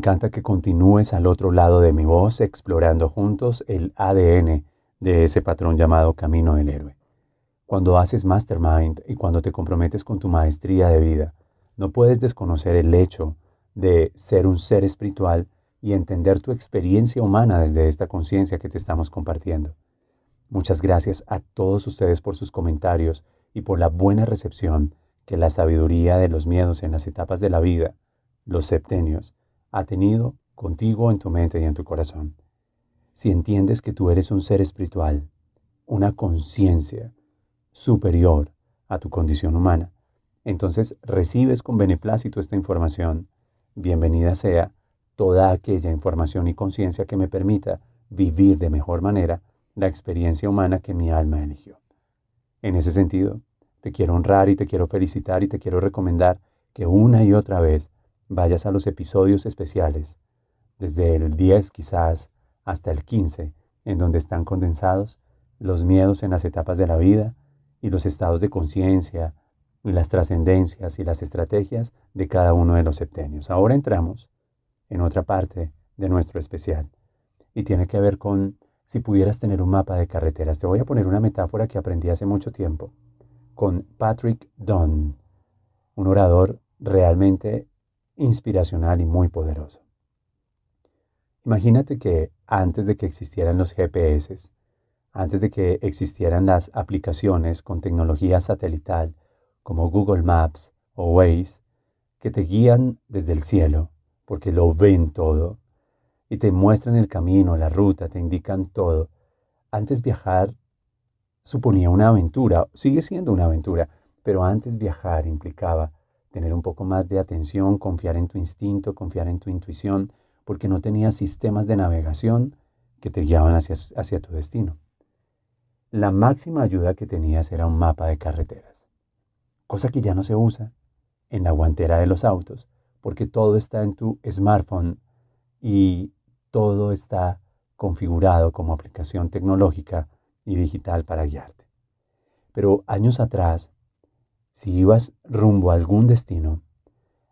Encanta que continúes al otro lado de mi voz explorando juntos el ADN de ese patrón llamado Camino del Héroe. Cuando haces mastermind y cuando te comprometes con tu maestría de vida, no puedes desconocer el hecho de ser un ser espiritual y entender tu experiencia humana desde esta conciencia que te estamos compartiendo. Muchas gracias a todos ustedes por sus comentarios y por la buena recepción que la sabiduría de los miedos en las etapas de la vida, los septenios, ha tenido contigo en tu mente y en tu corazón. Si entiendes que tú eres un ser espiritual, una conciencia superior a tu condición humana, entonces recibes con beneplácito esta información. Bienvenida sea toda aquella información y conciencia que me permita vivir de mejor manera la experiencia humana que mi alma eligió. En ese sentido, te quiero honrar y te quiero felicitar y te quiero recomendar que una y otra vez vayas a los episodios especiales, desde el 10 quizás hasta el 15, en donde están condensados los miedos en las etapas de la vida y los estados de conciencia y las trascendencias y las estrategias de cada uno de los septenios. Ahora entramos en otra parte de nuestro especial y tiene que ver con si pudieras tener un mapa de carreteras. Te voy a poner una metáfora que aprendí hace mucho tiempo con Patrick Dunn, un orador realmente inspiracional y muy poderoso. Imagínate que antes de que existieran los GPS, antes de que existieran las aplicaciones con tecnología satelital como Google Maps o Waze, que te guían desde el cielo, porque lo ven todo, y te muestran el camino, la ruta, te indican todo. Antes viajar suponía una aventura, sigue siendo una aventura, pero antes viajar implicaba tener un poco más de atención, confiar en tu instinto, confiar en tu intuición, porque no tenías sistemas de navegación que te guiaban hacia, hacia tu destino. La máxima ayuda que tenías era un mapa de carreteras, cosa que ya no se usa en la guantera de los autos, porque todo está en tu smartphone y todo está configurado como aplicación tecnológica y digital para guiarte. Pero años atrás, si ibas rumbo a algún destino,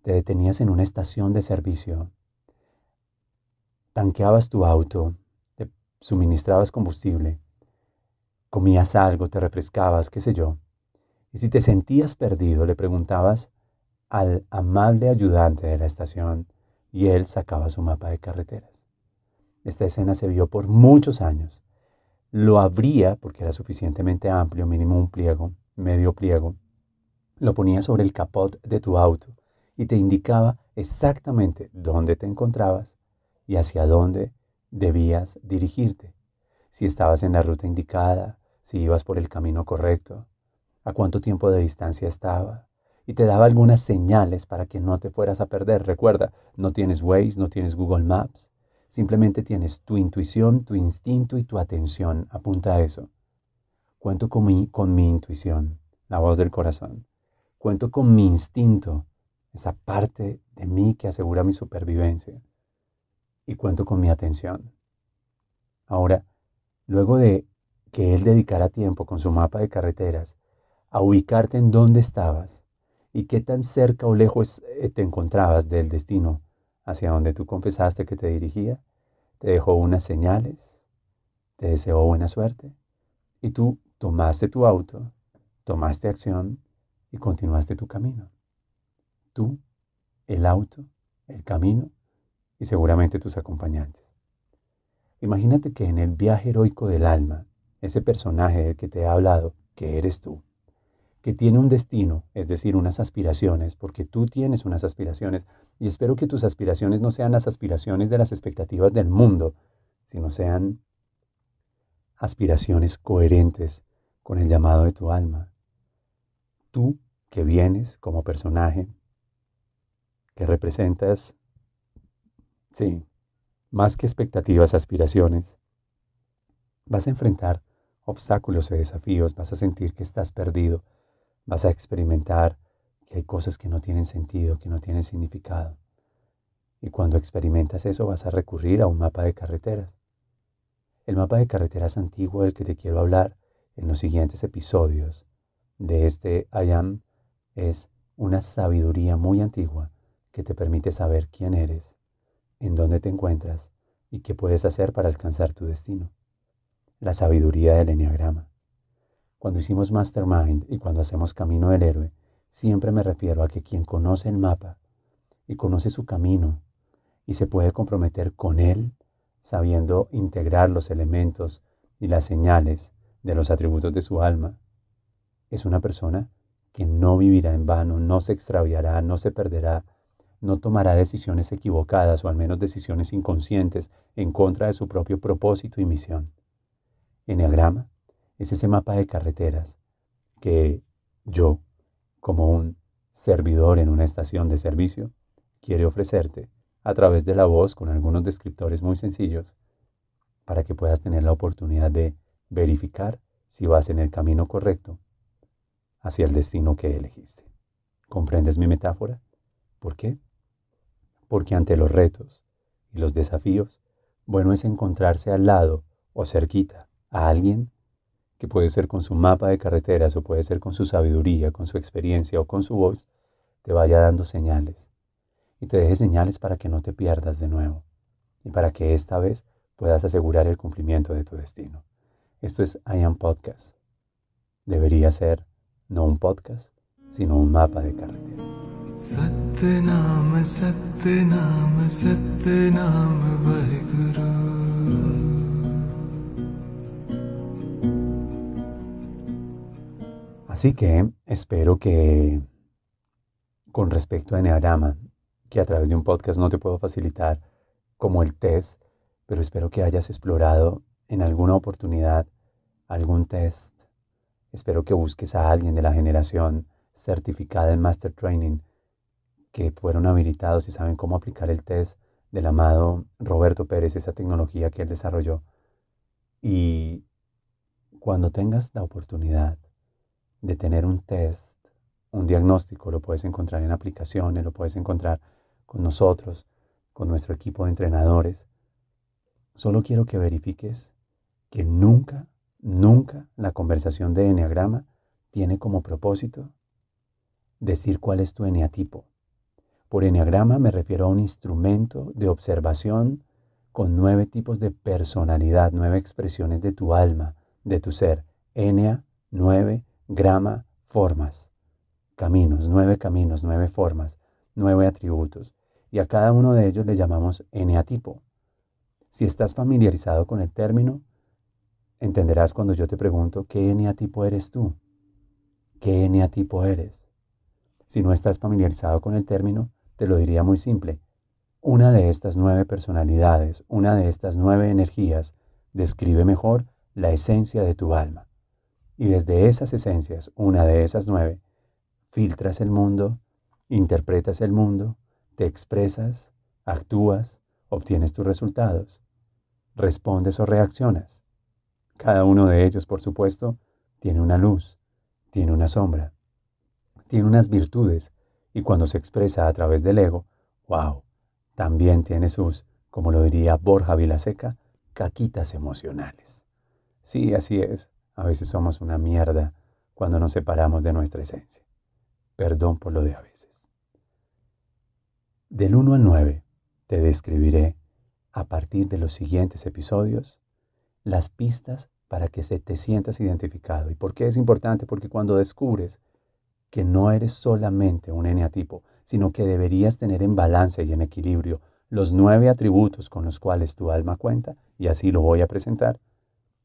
te detenías en una estación de servicio, tanqueabas tu auto, te suministrabas combustible, comías algo, te refrescabas, qué sé yo. Y si te sentías perdido, le preguntabas al amable ayudante de la estación y él sacaba su mapa de carreteras. Esta escena se vio por muchos años. Lo abría porque era suficientemente amplio, mínimo un pliego, medio pliego, lo ponía sobre el capot de tu auto y te indicaba exactamente dónde te encontrabas y hacia dónde debías dirigirte, si estabas en la ruta indicada, si ibas por el camino correcto, a cuánto tiempo de distancia estaba, y te daba algunas señales para que no te fueras a perder. Recuerda, no tienes Waze, no tienes Google Maps, simplemente tienes tu intuición, tu instinto y tu atención. Apunta a eso. Cuento con mi, con mi intuición, la voz del corazón. Cuento con mi instinto, esa parte de mí que asegura mi supervivencia. Y cuento con mi atención. Ahora, luego de que él dedicara tiempo con su mapa de carreteras a ubicarte en dónde estabas y qué tan cerca o lejos eh, te encontrabas del destino hacia donde tú confesaste que te dirigía, te dejó unas señales, te deseó buena suerte y tú tomaste tu auto, tomaste acción y continuaste tu camino. Tú, el auto, el camino y seguramente tus acompañantes. Imagínate que en el viaje heroico del alma, ese personaje del que te he hablado, que eres tú, que tiene un destino, es decir, unas aspiraciones, porque tú tienes unas aspiraciones, y espero que tus aspiraciones no sean las aspiraciones de las expectativas del mundo, sino sean aspiraciones coherentes con el llamado de tu alma. Tú que vienes como personaje, que representas, sí, más que expectativas, aspiraciones, vas a enfrentar obstáculos y desafíos, vas a sentir que estás perdido, vas a experimentar que hay cosas que no tienen sentido, que no tienen significado. Y cuando experimentas eso vas a recurrir a un mapa de carreteras. El mapa de carreteras antiguo del que te quiero hablar en los siguientes episodios de este I Am es una sabiduría muy antigua que te permite saber quién eres, en dónde te encuentras y qué puedes hacer para alcanzar tu destino. La sabiduría del enneagrama. Cuando hicimos Mastermind y cuando hacemos Camino del Héroe, siempre me refiero a que quien conoce el mapa y conoce su camino y se puede comprometer con él, sabiendo integrar los elementos y las señales de los atributos de su alma, es una persona que no vivirá en vano, no se extraviará, no se perderá, no tomará decisiones equivocadas o al menos decisiones inconscientes en contra de su propio propósito y misión. Enneagrama es ese mapa de carreteras que yo, como un servidor en una estación de servicio, quiere ofrecerte a través de la voz con algunos descriptores muy sencillos para que puedas tener la oportunidad de verificar si vas en el camino correcto hacia el destino que elegiste. ¿Comprendes mi metáfora? ¿Por qué? Porque ante los retos y los desafíos, bueno es encontrarse al lado o cerquita a alguien que puede ser con su mapa de carreteras o puede ser con su sabiduría, con su experiencia o con su voz, te vaya dando señales y te deje señales para que no te pierdas de nuevo y para que esta vez puedas asegurar el cumplimiento de tu destino. Esto es I Am Podcast. Debería ser no un podcast, sino un mapa de carreteras. Así que espero que con respecto a Enneagrama, que a través de un podcast no te puedo facilitar como el test, pero espero que hayas explorado en alguna oportunidad algún test. Espero que busques a alguien de la generación certificada en Master Training que fueron habilitados y saben cómo aplicar el test del amado Roberto Pérez, esa tecnología que él desarrolló. Y cuando tengas la oportunidad de tener un test, un diagnóstico, lo puedes encontrar en aplicaciones, lo puedes encontrar con nosotros, con nuestro equipo de entrenadores. Solo quiero que verifiques que nunca, nunca la conversación de Enneagrama tiene como propósito decir cuál es tu eneatipo. Por eneagrama me refiero a un instrumento de observación con nueve tipos de personalidad, nueve expresiones de tu alma, de tu ser. Enea, nueve, grama, formas, caminos, nueve caminos, nueve formas, nueve atributos. Y a cada uno de ellos le llamamos eneatipo. Si estás familiarizado con el término, entenderás cuando yo te pregunto, ¿qué eneatipo eres tú? ¿Qué eneatipo eres? Si no estás familiarizado con el término, te lo diría muy simple. Una de estas nueve personalidades, una de estas nueve energías, describe mejor la esencia de tu alma. Y desde esas esencias, una de esas nueve, filtras el mundo, interpretas el mundo, te expresas, actúas, obtienes tus resultados, respondes o reaccionas. Cada uno de ellos, por supuesto, tiene una luz, tiene una sombra, tiene unas virtudes y cuando se expresa a través del ego, wow, también tiene sus, como lo diría Borja Vilaseca, caquitas emocionales. Sí, así es. A veces somos una mierda cuando nos separamos de nuestra esencia. Perdón por lo de a veces. Del 1 al 9 te describiré, a partir de los siguientes episodios, las pistas para que se te sientas identificado. ¿Y por qué es importante? Porque cuando descubres que no eres solamente un eneatipo, sino que deberías tener en balance y en equilibrio los nueve atributos con los cuales tu alma cuenta, y así lo voy a presentar,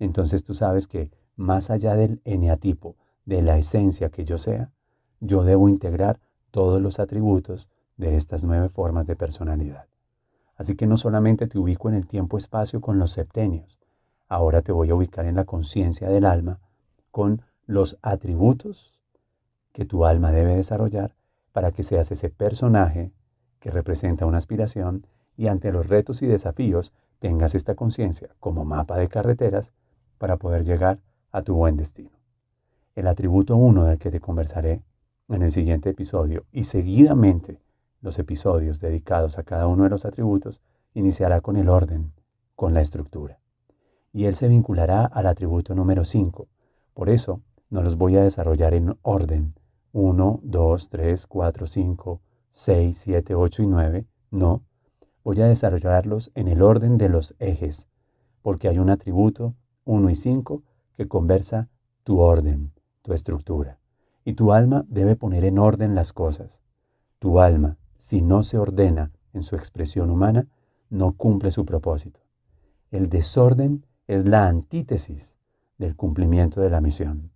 entonces tú sabes que más allá del eneatipo, de la esencia que yo sea, yo debo integrar todos los atributos de estas nueve formas de personalidad. Así que no solamente te ubico en el tiempo-espacio con los septenios, ahora te voy a ubicar en la conciencia del alma con los atributos que tu alma debe desarrollar para que seas ese personaje que representa una aspiración y ante los retos y desafíos tengas esta conciencia como mapa de carreteras para poder llegar a tu buen destino. El atributo 1 del que te conversaré en el siguiente episodio y seguidamente los episodios dedicados a cada uno de los atributos iniciará con el orden, con la estructura. Y él se vinculará al atributo número 5. Por eso no los voy a desarrollar en orden 1, 2, 3, 4, 5, 6, 7, 8 y 9. No, voy a desarrollarlos en el orden de los ejes, porque hay un atributo 1 y 5 que conversa tu orden, tu estructura. Y tu alma debe poner en orden las cosas. Tu alma, si no se ordena en su expresión humana, no cumple su propósito. El desorden es la antítesis del cumplimiento de la misión.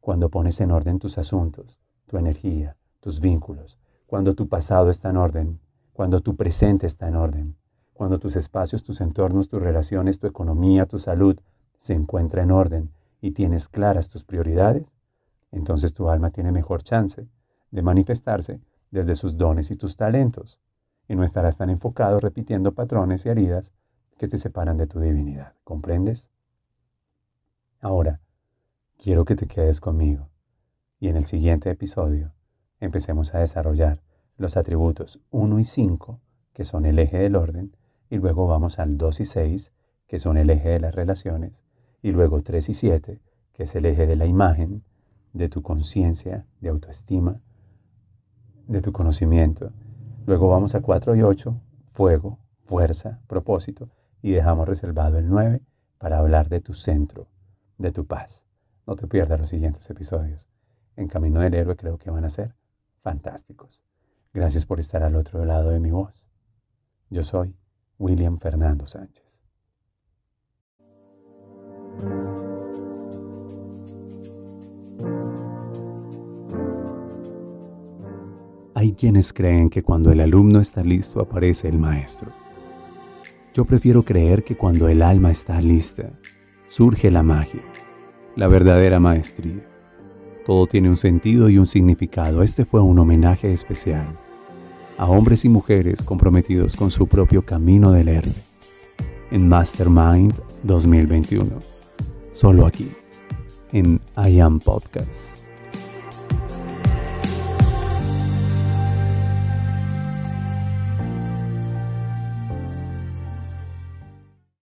Cuando pones en orden tus asuntos, tu energía, tus vínculos, cuando tu pasado está en orden, cuando tu presente está en orden, cuando tus espacios, tus entornos, tus relaciones, tu economía, tu salud se encuentra en orden y tienes claras tus prioridades, entonces tu alma tiene mejor chance de manifestarse desde sus dones y tus talentos, y no estarás tan enfocado repitiendo patrones y heridas que te separan de tu divinidad. ¿Comprendes? Ahora, quiero que te quedes conmigo y en el siguiente episodio empecemos a desarrollar los atributos 1 y 5, que son el eje del orden, y luego vamos al 2 y 6, que son el eje de las relaciones, y luego 3 y 7, que es el eje de la imagen, de tu conciencia, de autoestima, de tu conocimiento. Luego vamos a 4 y 8, fuego, fuerza, propósito, y dejamos reservado el 9 para hablar de tu centro, de tu paz. No te pierdas los siguientes episodios. En Camino del Héroe creo que van a ser fantásticos. Gracias por estar al otro lado de mi voz. Yo soy William Fernando Sánchez. Hay quienes creen que cuando el alumno está listo aparece el maestro. Yo prefiero creer que cuando el alma está lista, surge la magia, la verdadera maestría. Todo tiene un sentido y un significado. Este fue un homenaje especial a hombres y mujeres comprometidos con su propio camino del héroe. En Mastermind 2021. Solo aquí, en I Am Podcast.